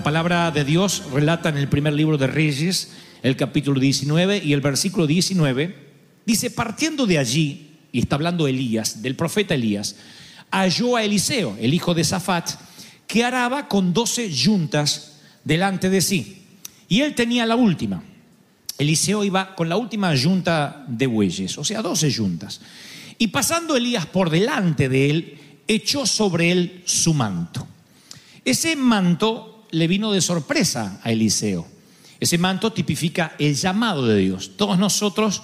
La palabra de Dios relata en el primer libro de Reyes, el capítulo 19 y el versículo 19, dice, partiendo de allí, y está hablando Elías, del profeta Elías, halló a Eliseo, el hijo de Safat, que araba con doce yuntas delante de sí. Y él tenía la última. Eliseo iba con la última yunta de bueyes, o sea, doce yuntas. Y pasando Elías por delante de él, echó sobre él su manto. Ese manto le vino de sorpresa a Eliseo. Ese manto tipifica el llamado de Dios. Todos nosotros,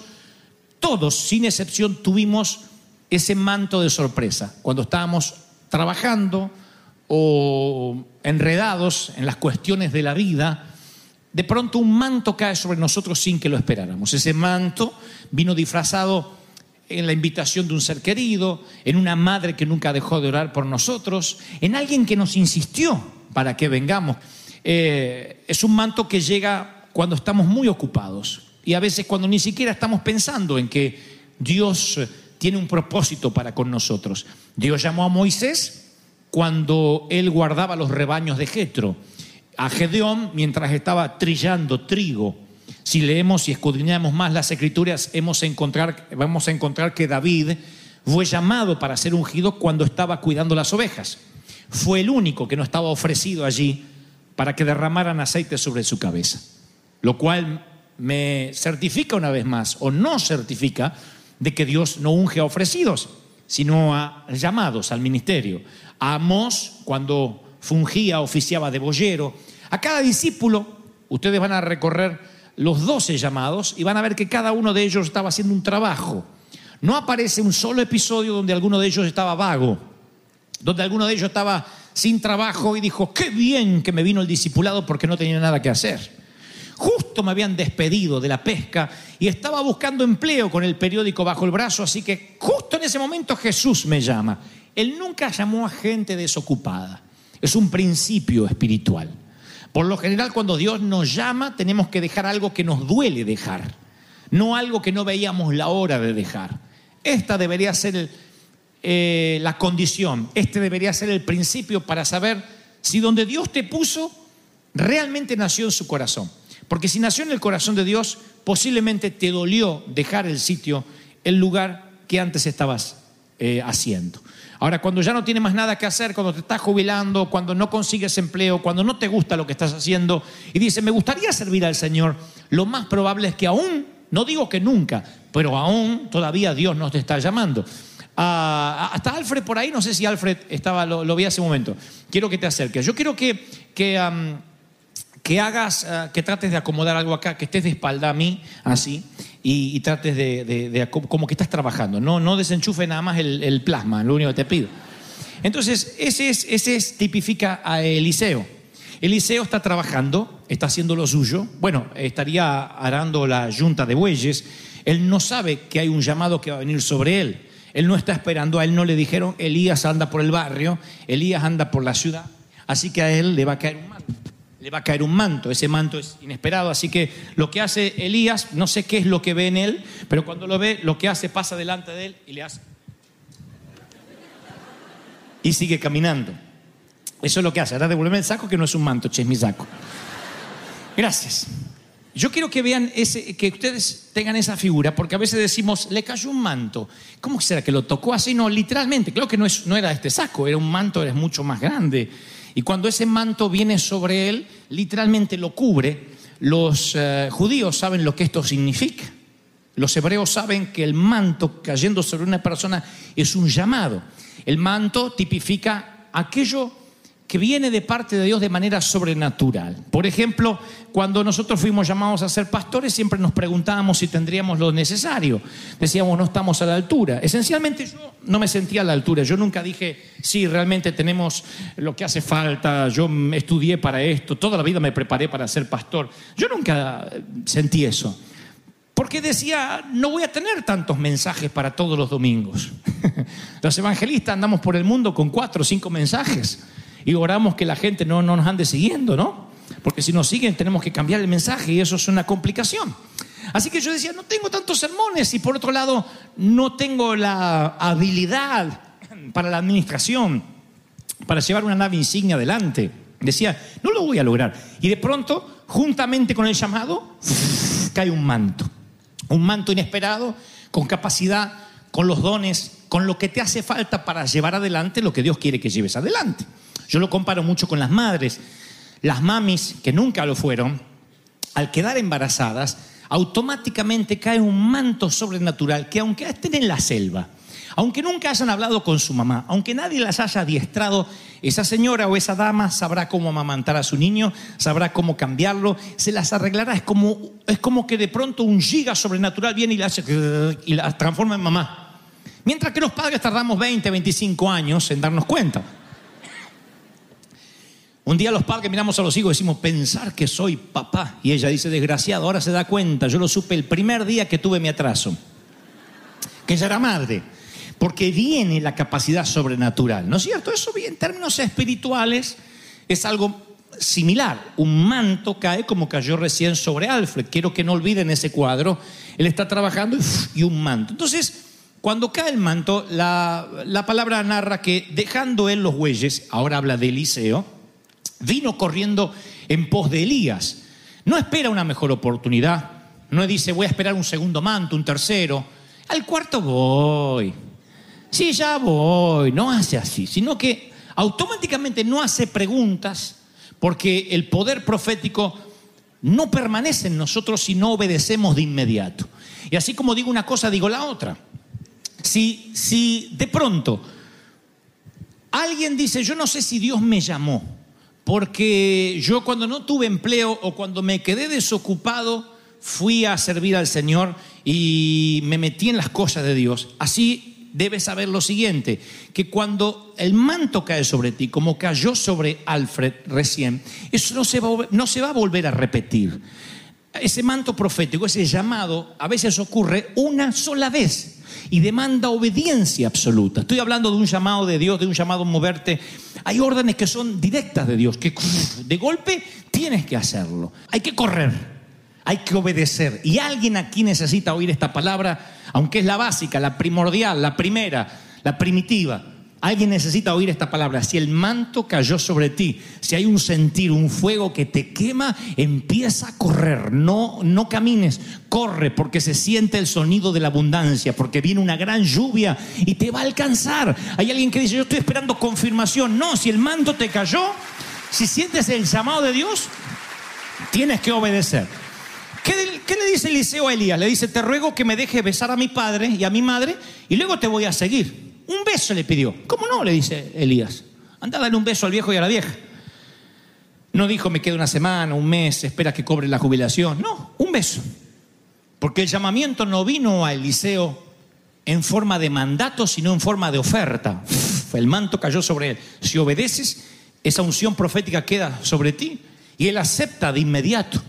todos sin excepción, tuvimos ese manto de sorpresa. Cuando estábamos trabajando o enredados en las cuestiones de la vida, de pronto un manto cae sobre nosotros sin que lo esperáramos. Ese manto vino disfrazado en la invitación de un ser querido, en una madre que nunca dejó de orar por nosotros, en alguien que nos insistió para que vengamos. Eh, es un manto que llega cuando estamos muy ocupados y a veces cuando ni siquiera estamos pensando en que Dios eh, tiene un propósito para con nosotros. Dios llamó a Moisés cuando él guardaba los rebaños de Jetro, a Gedeón mientras estaba trillando trigo. Si leemos y escudriñamos más las escrituras, hemos encontrar, vamos a encontrar que David fue llamado para ser ungido cuando estaba cuidando las ovejas. Fue el único que no estaba ofrecido allí para que derramaran aceite sobre su cabeza. Lo cual me certifica una vez más, o no certifica, de que Dios no unge a ofrecidos, sino a llamados al ministerio. A Amós, cuando fungía, oficiaba de boyero. A cada discípulo, ustedes van a recorrer los doce llamados y van a ver que cada uno de ellos estaba haciendo un trabajo. No aparece un solo episodio donde alguno de ellos estaba vago, donde alguno de ellos estaba sin trabajo y dijo, qué bien que me vino el discipulado porque no tenía nada que hacer. Justo me habían despedido de la pesca y estaba buscando empleo con el periódico bajo el brazo, así que justo en ese momento Jesús me llama. Él nunca llamó a gente desocupada. Es un principio espiritual. Por lo general, cuando Dios nos llama, tenemos que dejar algo que nos duele dejar, no algo que no veíamos la hora de dejar. Esta debería ser el, eh, la condición, este debería ser el principio para saber si donde Dios te puso realmente nació en su corazón. Porque si nació en el corazón de Dios, posiblemente te dolió dejar el sitio, el lugar que antes estabas eh, haciendo. Ahora, cuando ya no tienes más nada que hacer, cuando te estás jubilando, cuando no consigues empleo, cuando no te gusta lo que estás haciendo y dices, me gustaría servir al Señor, lo más probable es que aún, no digo que nunca, pero aún todavía Dios nos te está llamando. Ah, hasta Alfred por ahí, no sé si Alfred estaba, lo, lo vi hace un momento. Quiero que te acerques. Yo quiero que, que, hagas, uh, que trates de acomodar algo acá, que estés de espalda a mí, así, y, y trates de, de, de, como que estás trabajando. No, no desenchufe nada más el, el, plasma, lo único que te pido. Entonces, ese, es, ese es, tipifica a Eliseo. Eliseo está trabajando, está haciendo lo suyo. Bueno, estaría arando la yunta de bueyes. Él no sabe que hay un llamado que va a venir sobre él. Él no está esperando, a él no le dijeron, Elías anda por el barrio, Elías anda por la ciudad, así que a él le va a caer un manto. Le va a caer un manto, ese manto es inesperado, así que lo que hace Elías, no sé qué es lo que ve en él, pero cuando lo ve, lo que hace pasa delante de él y le hace. Y sigue caminando. Eso es lo que hace. Ahora devuelve el saco que no es un manto, che, es mi saco. Gracias. Yo quiero que vean ese, que ustedes tengan esa figura, porque a veces decimos, le cayó un manto. ¿Cómo será que lo tocó así? No, literalmente, creo que no, es, no era este saco, era un manto, era mucho más grande. Y cuando ese manto viene sobre él, literalmente lo cubre. Los eh, judíos saben lo que esto significa. Los hebreos saben que el manto cayendo sobre una persona es un llamado. El manto tipifica aquello que viene de parte de Dios de manera sobrenatural. Por ejemplo, cuando nosotros fuimos llamados a ser pastores, siempre nos preguntábamos si tendríamos lo necesario. Decíamos, no estamos a la altura. Esencialmente yo no me sentía a la altura. Yo nunca dije, sí, realmente tenemos lo que hace falta. Yo estudié para esto. Toda la vida me preparé para ser pastor. Yo nunca sentí eso. Porque decía, no voy a tener tantos mensajes para todos los domingos. Los evangelistas andamos por el mundo con cuatro o cinco mensajes y oramos que la gente no, no nos ande siguiendo, ¿no? Porque si nos siguen tenemos que cambiar el mensaje y eso es una complicación. Así que yo decía, no tengo tantos sermones y por otro lado no tengo la habilidad para la administración, para llevar una nave insignia adelante. Decía, no lo voy a lograr. Y de pronto, juntamente con el llamado, cae un manto. Un manto inesperado, con capacidad, con los dones, con lo que te hace falta para llevar adelante lo que Dios quiere que lleves adelante. Yo lo comparo mucho con las madres. Las mamis, que nunca lo fueron, al quedar embarazadas, automáticamente cae un manto sobrenatural que aunque estén en la selva, aunque nunca hayan hablado con su mamá, aunque nadie las haya adiestrado, esa señora o esa dama sabrá cómo amamantar a su niño, sabrá cómo cambiarlo, se las arreglará. Es como, es como que de pronto un giga sobrenatural viene y la, hace, y la transforma en mamá. Mientras que los padres tardamos 20, 25 años en darnos cuenta. Un día los padres miramos a los hijos y decimos, pensar que soy papá. Y ella dice, desgraciado, ahora se da cuenta, yo lo supe el primer día que tuve mi atraso, que ella era madre, porque viene la capacidad sobrenatural, ¿no es cierto? Eso en términos espirituales es algo similar. Un manto cae como cayó recién sobre Alfred. Quiero que no olviden ese cuadro. Él está trabajando y, un manto. Entonces, cuando cae el manto, la, la palabra narra que dejando él los bueyes, ahora habla de Eliseo, vino corriendo en pos de Elías. No espera una mejor oportunidad. No dice, voy a esperar un segundo manto, un tercero. Al cuarto voy. Sí, ya voy. No hace así, sino que automáticamente no hace preguntas porque el poder profético no permanece en nosotros si no obedecemos de inmediato. Y así como digo una cosa, digo la otra. Si, si de pronto alguien dice, yo no sé si Dios me llamó, porque yo cuando no tuve empleo o cuando me quedé desocupado, fui a servir al Señor y me metí en las cosas de Dios. Así debes saber lo siguiente, que cuando el manto cae sobre ti, como cayó sobre Alfred recién, eso no se va, no se va a volver a repetir. Ese manto profético, ese llamado, a veces ocurre una sola vez y demanda obediencia absoluta. Estoy hablando de un llamado de Dios, de un llamado a moverte. Hay órdenes que son directas de Dios, que de golpe tienes que hacerlo. Hay que correr, hay que obedecer. Y alguien aquí necesita oír esta palabra, aunque es la básica, la primordial, la primera, la primitiva. Alguien necesita oír esta palabra. Si el manto cayó sobre ti, si hay un sentir, un fuego que te quema, empieza a correr. No, no camines, corre porque se siente el sonido de la abundancia, porque viene una gran lluvia y te va a alcanzar. Hay alguien que dice, yo estoy esperando confirmación. No, si el manto te cayó, si sientes el llamado de Dios, tienes que obedecer. ¿Qué, le dice Eliseo a Elías? Le dice, te ruego que me deje besar a mi padre y a mi madre y luego te voy a seguir. Un beso le pidió. ¿Cómo no? Le dice Elías. Anda a un beso al viejo y a la vieja. No dijo me queda una semana, un mes, espera que cobre la jubilación. No, un beso. Porque el llamamiento no vino a Eliseo en forma de mandato, sino en forma de oferta. El manto cayó sobre él. Si obedeces, esa unción profética queda sobre ti. Y él acepta de inmediato.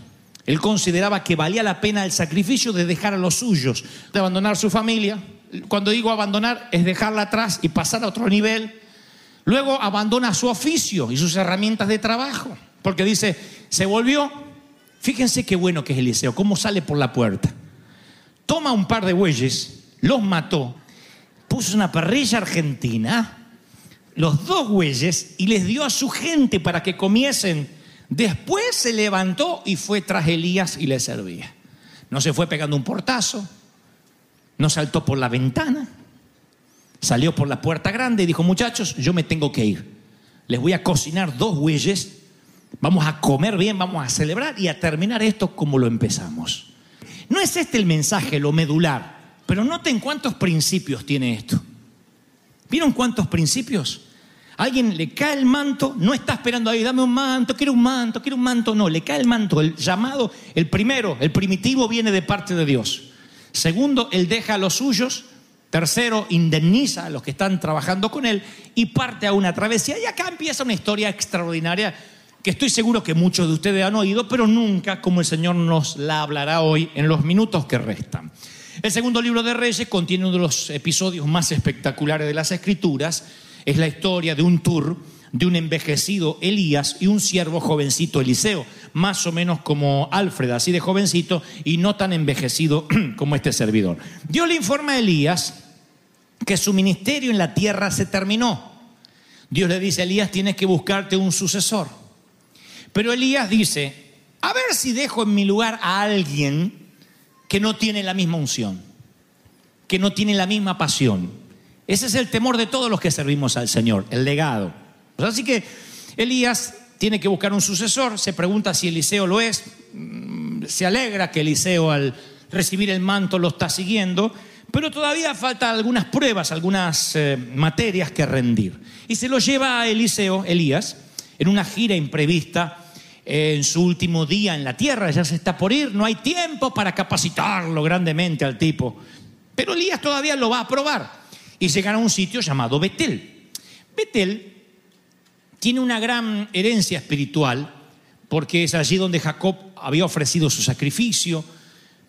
Él consideraba que valía la pena el sacrificio de dejar a los suyos, de abandonar su familia, cuando digo abandonar, es dejarla atrás y pasar a otro nivel. Luego abandona su oficio y sus herramientas de trabajo, porque dice, se volvió, fíjense qué bueno que es Eliseo, cómo sale por la puerta. Toma un par de bueyes, los mató, puso una parrilla argentina, los dos bueyes, y les dio a su gente para que comiesen Después se levantó y fue tras Elías y le servía. No se fue pegando un portazo, no saltó por la ventana, salió por la puerta grande y dijo, muchachos, yo me tengo que ir. Les voy a cocinar dos bueyes, vamos a comer bien, vamos a celebrar y a terminar esto como lo empezamos. No es este el mensaje, lo medular, pero noten cuántos principios tiene esto. ¿Vieron cuántos principios? Alguien le cae el manto, no está esperando ahí, dame un manto, quiero un manto, quiero un manto, no, le cae el manto, el llamado, el primero, el primitivo viene de parte de Dios. Segundo, él deja a los suyos. Tercero, indemniza a los que están trabajando con él y parte a una travesía. Y acá empieza una historia extraordinaria que estoy seguro que muchos de ustedes han oído, pero nunca como el Señor nos la hablará hoy en los minutos que restan. El segundo libro de Reyes contiene uno de los episodios más espectaculares de las Escrituras. Es la historia de un tour de un envejecido Elías y un siervo jovencito Eliseo, más o menos como Alfred, así de jovencito y no tan envejecido como este servidor. Dios le informa a Elías que su ministerio en la tierra se terminó. Dios le dice a Elías, tienes que buscarte un sucesor. Pero Elías dice, a ver si dejo en mi lugar a alguien que no tiene la misma unción, que no tiene la misma pasión. Ese es el temor de todos los que servimos al Señor, el legado. Así que Elías tiene que buscar un sucesor, se pregunta si Eliseo lo es, mm, se alegra que Eliseo al recibir el manto lo está siguiendo, pero todavía faltan algunas pruebas, algunas eh, materias que rendir. Y se lo lleva a Eliseo, Elías, en una gira imprevista eh, en su último día en la tierra, ya se está por ir, no hay tiempo para capacitarlo grandemente al tipo. Pero Elías todavía lo va a probar y llegan a un sitio llamado Betel. Betel tiene una gran herencia espiritual porque es allí donde Jacob había ofrecido su sacrificio,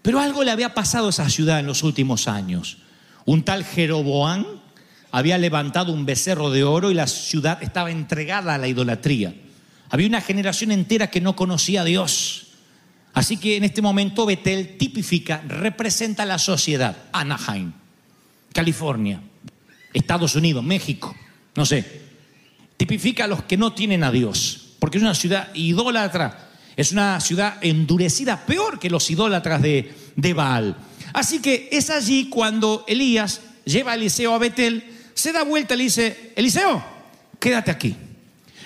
pero algo le había pasado a esa ciudad en los últimos años. Un tal Jeroboán había levantado un becerro de oro y la ciudad estaba entregada a la idolatría. Había una generación entera que no conocía a Dios. Así que en este momento Betel tipifica, representa la sociedad. Anaheim, California, Estados Unidos, México, no sé. Tipifica a los que no tienen a Dios, porque es una ciudad idólatra, es una ciudad endurecida, peor que los idólatras de, de Baal. Así que es allí cuando Elías lleva a Eliseo a Betel, se da vuelta y le dice, Eliseo, quédate aquí.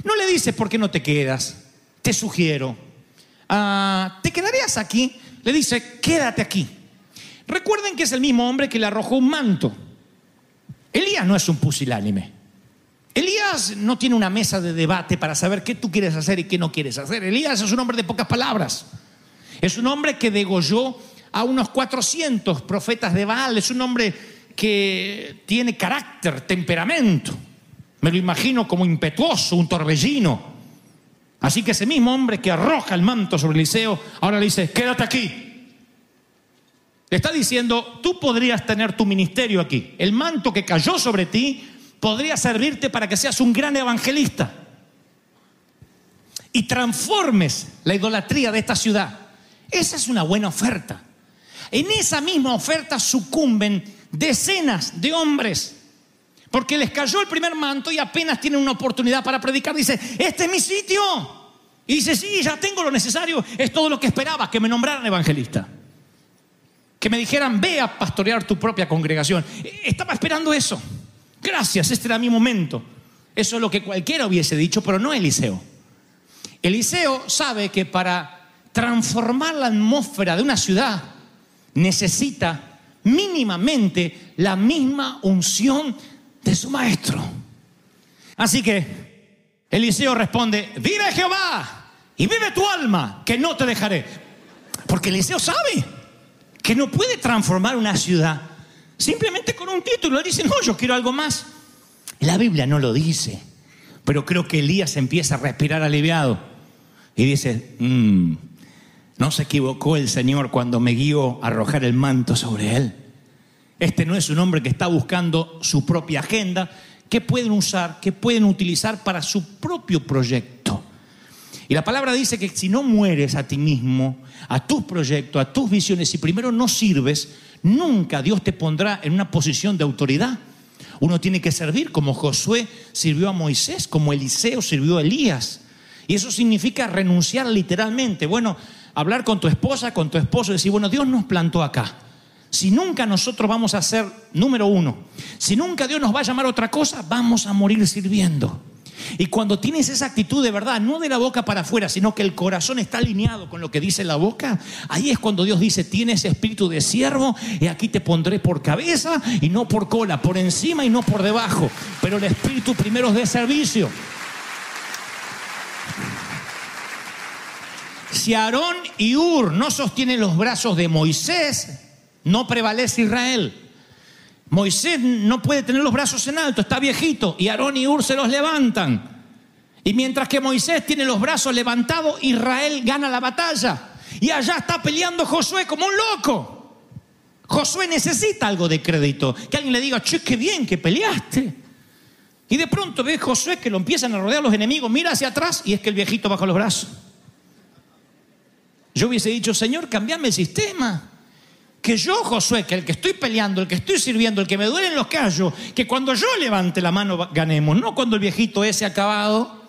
No le dice, ¿por qué no te quedas? Te sugiero. Ah, ¿Te quedarías aquí? Le dice, quédate aquí. Recuerden que es el mismo hombre que le arrojó un manto. Elías no es un pusilánime. Elías no tiene una mesa de debate para saber qué tú quieres hacer y qué no quieres hacer. Elías es un hombre de pocas palabras. Es un hombre que degolló a unos 400 profetas de Baal. Es un hombre que tiene carácter, temperamento. Me lo imagino como impetuoso, un torbellino. Así que ese mismo hombre que arroja el manto sobre Eliseo, ahora le dice, quédate aquí. Le está diciendo, tú podrías tener tu ministerio aquí. El manto que cayó sobre ti podría servirte para que seas un gran evangelista y transformes la idolatría de esta ciudad. Esa es una buena oferta. En esa misma oferta sucumben decenas de hombres porque les cayó el primer manto y apenas tienen una oportunidad para predicar. Dice, este es mi sitio. Y dice, sí, ya tengo lo necesario. Es todo lo que esperaba, que me nombraran evangelista. Que me dijeran, ve a pastorear tu propia congregación. Estaba esperando eso. Gracias, este era mi momento. Eso es lo que cualquiera hubiese dicho, pero no Eliseo. Eliseo sabe que para transformar la atmósfera de una ciudad necesita mínimamente la misma unción de su maestro. Así que Eliseo responde, vive Jehová y vive tu alma, que no te dejaré. Porque Eliseo sabe que no puede transformar una ciudad simplemente con un título. Él dice, no, yo quiero algo más. La Biblia no lo dice, pero creo que Elías empieza a respirar aliviado y dice, "Mm, no se equivocó el Señor cuando me guió a arrojar el manto sobre él. Este no es un hombre que está buscando su propia agenda, que pueden usar, que pueden utilizar para su propio proyecto. Y la palabra dice que si no mueres a ti mismo, a tus proyectos, a tus visiones, si primero no sirves, nunca Dios te pondrá en una posición de autoridad. Uno tiene que servir como Josué sirvió a Moisés, como Eliseo sirvió a Elías. Y eso significa renunciar literalmente. Bueno, hablar con tu esposa, con tu esposo y decir, bueno, Dios nos plantó acá. Si nunca nosotros vamos a ser número uno, si nunca Dios nos va a llamar a otra cosa, vamos a morir sirviendo. Y cuando tienes esa actitud de verdad, no de la boca para afuera, sino que el corazón está alineado con lo que dice la boca, ahí es cuando Dios dice, tienes espíritu de siervo y aquí te pondré por cabeza y no por cola, por encima y no por debajo. Pero el espíritu primero es de servicio. Si Aarón y Ur no sostienen los brazos de Moisés, no prevalece Israel. Moisés no puede tener los brazos en alto, está viejito, y Aarón y Ur se los levantan. Y mientras que Moisés tiene los brazos levantados, Israel gana la batalla. Y allá está peleando Josué como un loco. Josué necesita algo de crédito. Que alguien le diga, che, qué bien que peleaste. Y de pronto ve Josué que lo empiezan a rodear los enemigos, mira hacia atrás y es que el viejito baja los brazos. Yo hubiese dicho, Señor, cambiame el sistema. Que yo, Josué, que el que estoy peleando, el que estoy sirviendo, el que me duelen los callos, que cuando yo levante la mano ganemos, no cuando el viejito ese acabado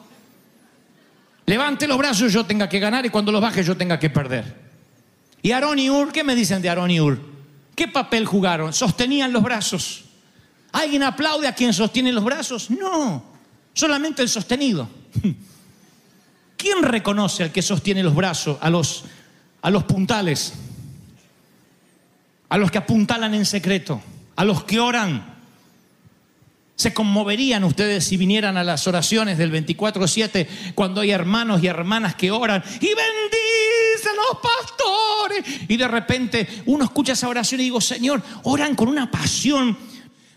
levante los brazos yo tenga que ganar y cuando los baje yo tenga que perder. Y Aarón y Ur, ¿qué me dicen de Aarón y Ur? ¿Qué papel jugaron? Sostenían los brazos. ¿Alguien aplaude a quien sostiene los brazos? No, solamente el sostenido. ¿Quién reconoce al que sostiene los brazos, a los, a los puntales, a los que apuntalan en secreto, a los que oran? Se conmoverían ustedes si vinieran a las oraciones del 24-7 cuando hay hermanos y hermanas que oran y bendicen los pastores. Y de repente uno escucha esa oración y digo, Señor, oran con una pasión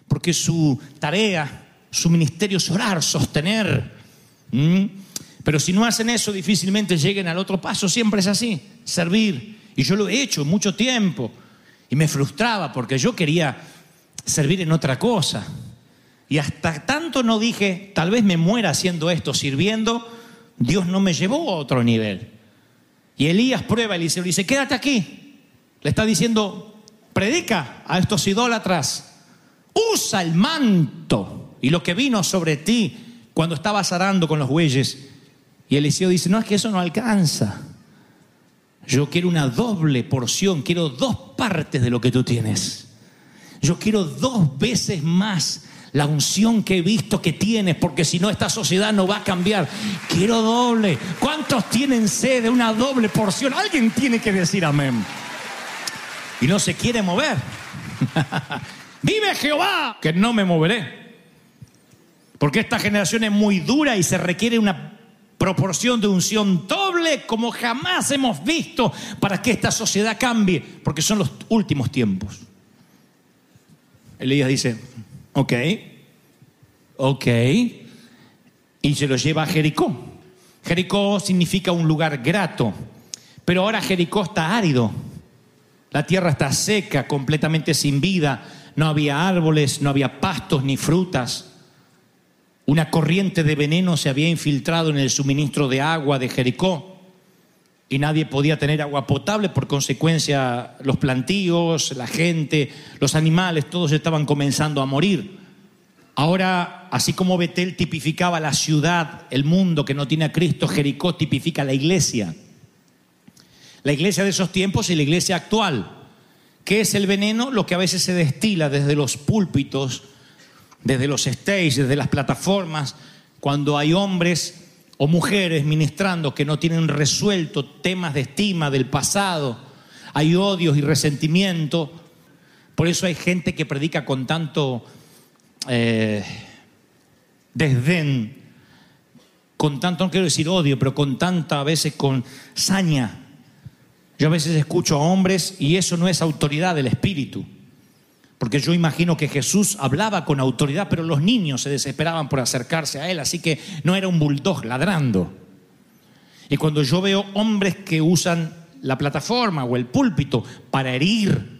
porque su tarea, su ministerio es orar, sostener. ¿Mm? Pero si no hacen eso, difícilmente lleguen al otro paso. Siempre es así, servir. Y yo lo he hecho mucho tiempo. Y me frustraba porque yo quería servir en otra cosa. Y hasta tanto no dije, tal vez me muera haciendo esto, sirviendo, Dios no me llevó a otro nivel. Y Elías prueba, Eliseo le dice, quédate aquí. Le está diciendo, predica a estos idólatras, usa el manto y lo que vino sobre ti cuando estabas arando con los bueyes. Y Eliseo dice, no, es que eso no alcanza. Yo quiero una doble porción, quiero dos partes de lo que tú tienes. Yo quiero dos veces más la unción que he visto que tienes, porque si no esta sociedad no va a cambiar. Quiero doble. ¿Cuántos tienen sed de una doble porción? Alguien tiene que decir amén. Y no se quiere mover. Vive Jehová, que no me moveré. Porque esta generación es muy dura y se requiere una proporción de unción doble como jamás hemos visto para que esta sociedad cambie, porque son los últimos tiempos. Elías dice, ok, ok, y se lo lleva a Jericó. Jericó significa un lugar grato, pero ahora Jericó está árido, la tierra está seca, completamente sin vida, no había árboles, no había pastos ni frutas. Una corriente de veneno se había infiltrado en el suministro de agua de Jericó y nadie podía tener agua potable, por consecuencia los plantíos, la gente, los animales, todos estaban comenzando a morir. Ahora, así como Betel tipificaba la ciudad, el mundo que no tiene a Cristo, Jericó tipifica la iglesia. La iglesia de esos tiempos y la iglesia actual. ¿Qué es el veneno? Lo que a veces se destila desde los púlpitos, desde los stages, desde las plataformas, cuando hay hombres o mujeres ministrando que no tienen resuelto temas de estima del pasado, hay odios y resentimiento. Por eso hay gente que predica con tanto eh, desdén, con tanto, no quiero decir odio, pero con tanta a veces con saña. Yo a veces escucho a hombres y eso no es autoridad del Espíritu. Porque yo imagino que Jesús hablaba con autoridad, pero los niños se desesperaban por acercarse a él, así que no era un bulldog ladrando. Y cuando yo veo hombres que usan la plataforma o el púlpito para herir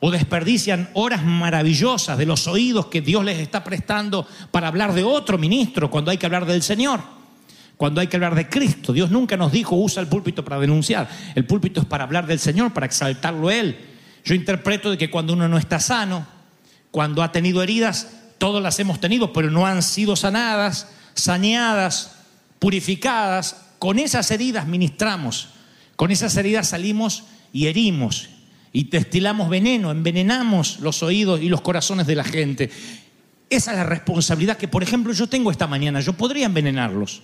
o desperdician horas maravillosas de los oídos que Dios les está prestando para hablar de otro ministro cuando hay que hablar del Señor, cuando hay que hablar de Cristo. Dios nunca nos dijo usa el púlpito para denunciar. El púlpito es para hablar del Señor, para exaltarlo a Él. Yo interpreto de que cuando uno no está sano, cuando ha tenido heridas, todas las hemos tenido, pero no han sido sanadas, saneadas, purificadas, con esas heridas ministramos, con esas heridas salimos y herimos y destilamos veneno, envenenamos los oídos y los corazones de la gente. Esa es la responsabilidad que, por ejemplo, yo tengo esta mañana. Yo podría envenenarlos.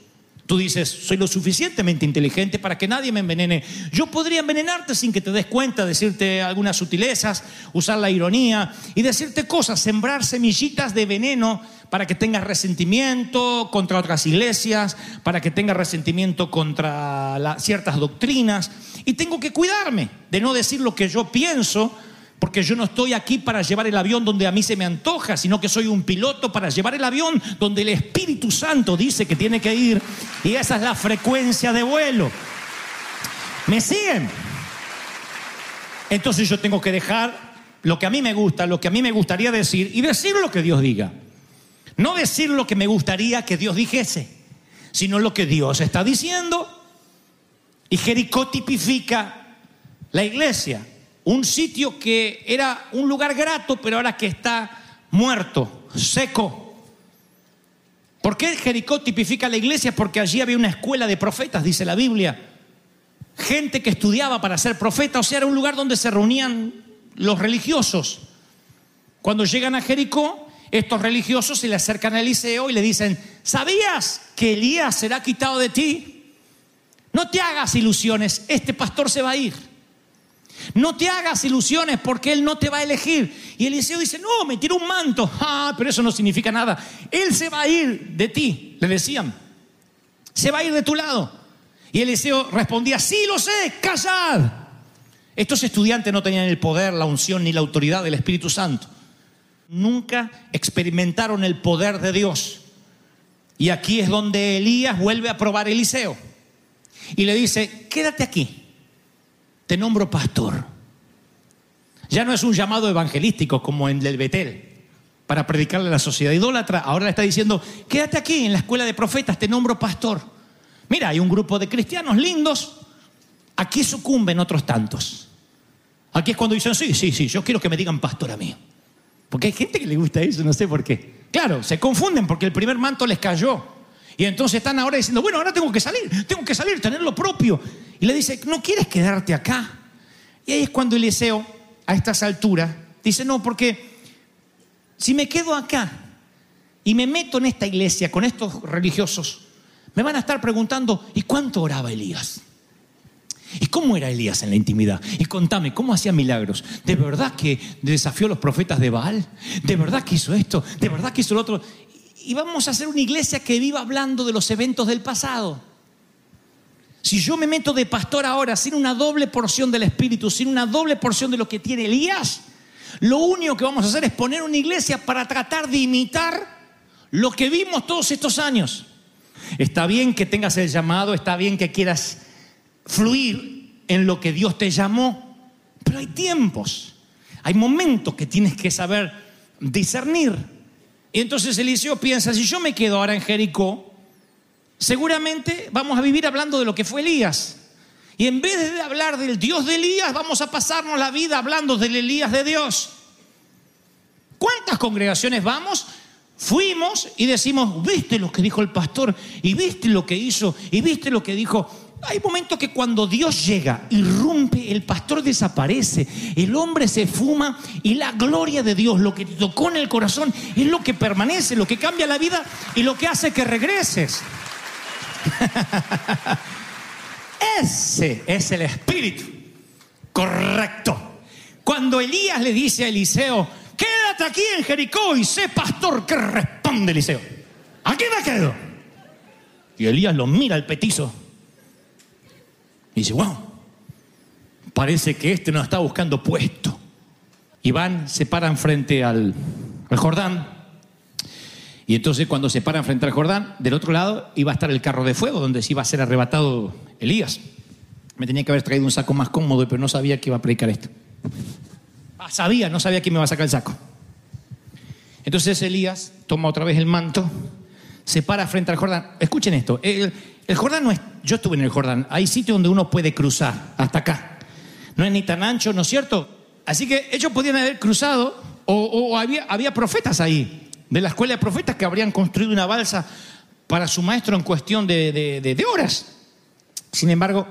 Tú dices, soy lo suficientemente inteligente para que nadie me envenene. Yo podría envenenarte sin que te des cuenta, decirte algunas sutilezas, usar la ironía y decirte cosas, sembrar semillitas de veneno para que tengas resentimiento contra otras iglesias, para que tengas resentimiento contra la- ciertas doctrinas. Y tengo que cuidarme de no decir lo que yo pienso, porque yo no estoy aquí para llevar el avión donde a mí se me antoja, sino que soy un piloto para llevar el avión donde el Espíritu Santo dice que tiene que ir. Y esa es la frecuencia de vuelo. ¿Me siguen? Entonces yo tengo que dejar lo que a mí me gusta, lo que a mí me gustaría decir y decir lo que Dios diga. No decir lo que me gustaría que Dios dijese, sino lo que Dios está diciendo. Y Jericó tipifica la iglesia, un sitio que era un lugar grato, pero ahora que está muerto, seco. ¿Por qué Jericó tipifica la iglesia? Porque allí había una escuela de profetas, dice la Biblia. Gente que estudiaba para ser profeta, o sea, era un lugar donde se reunían los religiosos. Cuando llegan a Jericó, estos religiosos se le acercan a Eliseo y le dicen, ¿sabías que Elías será quitado de ti? No te hagas ilusiones, este pastor se va a ir. No te hagas ilusiones porque él no te va a elegir. Y Eliseo dice, no, me tiró un manto. Ah, pero eso no significa nada. Él se va a ir de ti, le decían. Se va a ir de tu lado. Y Eliseo respondía, sí lo sé, callad. Estos estudiantes no tenían el poder, la unción ni la autoridad del Espíritu Santo. Nunca experimentaron el poder de Dios. Y aquí es donde Elías vuelve a probar a Eliseo. Y le dice, quédate aquí, te nombro pastor. Ya no es un llamado evangelístico como en el Betel para predicarle a la sociedad idólatra. Ahora le está diciendo, quédate aquí en la escuela de profetas, te nombro pastor. Mira, hay un grupo de cristianos lindos, aquí sucumben otros tantos. Aquí es cuando dicen, sí, sí, sí, yo quiero que me digan pastor a mí. Porque hay gente que le gusta eso, no sé por qué. Claro, se confunden porque el primer manto les cayó. Y entonces están ahora diciendo, bueno, ahora tengo que salir, tengo que salir, tener lo propio. Y le dice, ¿no quieres quedarte acá? Y ahí es cuando Eliseo, a estas alturas, dice, no, porque si me quedo acá y me meto en esta iglesia con estos religiosos, me van a estar preguntando, ¿y cuánto oraba Elías? ¿Y cómo era Elías en la intimidad? Y contame, ¿cómo hacía milagros? ¿De verdad que desafió a los profetas de Baal? ¿De verdad que hizo esto? ¿De verdad que hizo lo otro? Y vamos a hacer una iglesia que viva hablando de los eventos del pasado. Si yo me meto de pastor ahora sin una doble porción del Espíritu, sin una doble porción de lo que tiene Elías, lo único que vamos a hacer es poner una iglesia para tratar de imitar lo que vimos todos estos años. Está bien que tengas el llamado, está bien que quieras fluir en lo que Dios te llamó, pero hay tiempos, hay momentos que tienes que saber discernir. Entonces Eliseo piensa, si yo me quedo ahora en Jericó, seguramente vamos a vivir hablando de lo que fue Elías. Y en vez de hablar del Dios de Elías, vamos a pasarnos la vida hablando del Elías de Dios. ¿Cuántas congregaciones vamos? Fuimos y decimos, viste lo que dijo el pastor, y viste lo que hizo, y viste lo que dijo. Hay momentos que cuando Dios llega, irrumpe, el pastor desaparece, el hombre se fuma y la gloria de Dios, lo que tocó en el corazón, es lo que permanece, lo que cambia la vida y lo que hace que regreses. Ese es el espíritu correcto. Cuando Elías le dice a Eliseo, quédate aquí en Jericó y sé pastor, ¿qué responde Eliseo? Aquí me quedo. Y Elías lo mira al petizo y dice, wow, parece que este nos está buscando puesto. Y van, se paran frente al, Jordán. Y entonces cuando se paran frente al Jordán, del otro lado iba a estar el carro de fuego donde se iba a ser arrebatado Elías. Me tenía que haber traído un saco más cómodo, pero no sabía que iba a predicar esto. Ah, sabía, no sabía que me iba a sacar el saco. Entonces Elías toma otra vez el manto, se para frente al Jordán. Escuchen esto, el, el Jordán no es, yo estuve en el Jordán, hay sitios donde uno puede cruzar, hasta acá. No es ni tan ancho, ¿no es cierto? Así que ellos podían haber cruzado, o, había, había profetas ahí, de la escuela de profetas que habrían construido una balsa para su maestro en cuestión de, de- de- de horas. Sin embargo,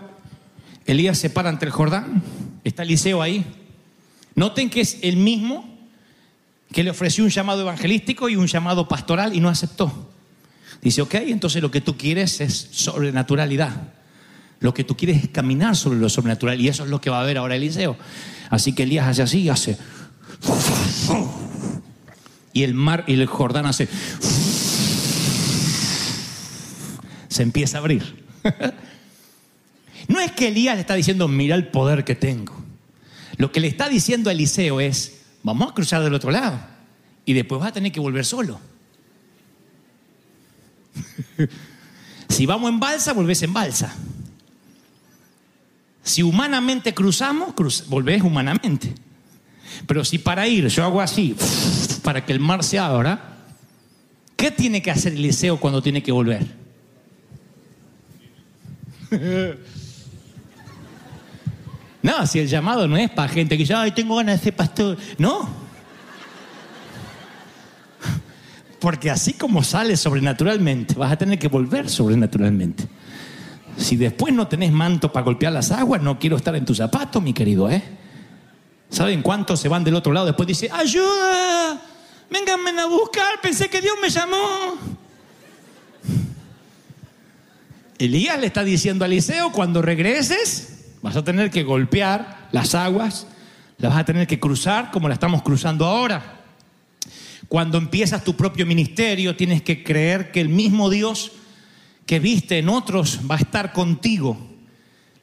Elías se para ante el Jordán, está Eliseo ahí. Noten que es el mismo que le ofreció un llamado evangelístico y un llamado pastoral y no aceptó. Dice, ok, entonces lo que tú quieres es sobrenaturalidad. Lo que tú quieres es caminar sobre lo sobrenatural y eso es lo que va a ver ahora Eliseo. Así que Elías hace así, hace... Y el mar y el Jordán hace... Se empieza a abrir. No es que Elías le está diciendo, mira el poder que tengo. Lo que le está diciendo a Eliseo es, vamos a cruzar del otro lado y después vas a tener que volver solo. si vamos en balsa, volvés en balsa. Si humanamente cruzamos, cruz, volvés humanamente. Pero si para ir yo hago así, para que el mar se abra, ¿qué tiene que hacer Eliseo cuando tiene que volver? No, si el llamado no es para gente que ay, tengo ganas de ser pastor. No. Porque así como sales sobrenaturalmente, vas a tener que volver sobrenaturalmente. Si después no tenés manto para golpear las aguas, no quiero estar en tus zapatos, mi querido, ¿eh? ¿Saben cuántos se van del otro lado? Después dice, ayuda, vénganme a buscar, pensé que Dios me llamó. Elías le está diciendo a Eliseo, cuando regreses, vas a tener que golpear las aguas, las vas a tener que cruzar como la estamos cruzando ahora. Cuando empiezas tu propio ministerio, tienes que creer que el mismo Dios que viste en otros va a estar contigo.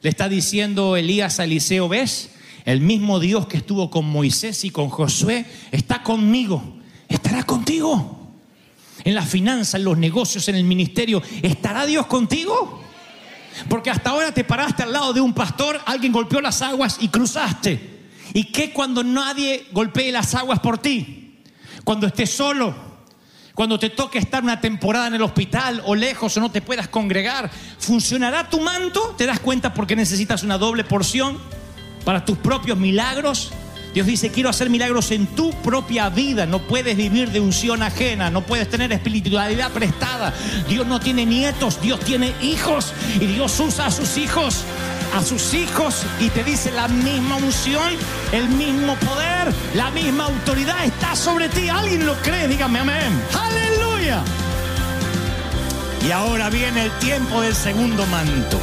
Le está diciendo Elías a Eliseo, ¿ves? El mismo Dios que estuvo con Moisés y con Josué está conmigo, estará contigo. En la finanza, en los negocios, en el ministerio, ¿estará Dios contigo? Porque hasta ahora te paraste al lado de un pastor, alguien golpeó las aguas y cruzaste. ¿Y qué cuando nadie golpee las aguas por ti? Cuando estés solo, cuando te toque estar una temporada en el hospital o lejos o no te puedas congregar, ¿funcionará tu manto? ¿Te das cuenta porque necesitas una doble porción para tus propios milagros? Dios dice, quiero hacer milagros en tu propia vida. No puedes vivir de unción ajena, no puedes tener espiritualidad prestada. Dios no tiene nietos, Dios tiene hijos. Y Dios usa a sus hijos, a sus hijos, y te dice la misma unción, el mismo poder, la misma autoridad sobre ti. ¿Alguien lo cree? Dígame amén. Aleluya. Y ahora viene el tiempo del segundo manto.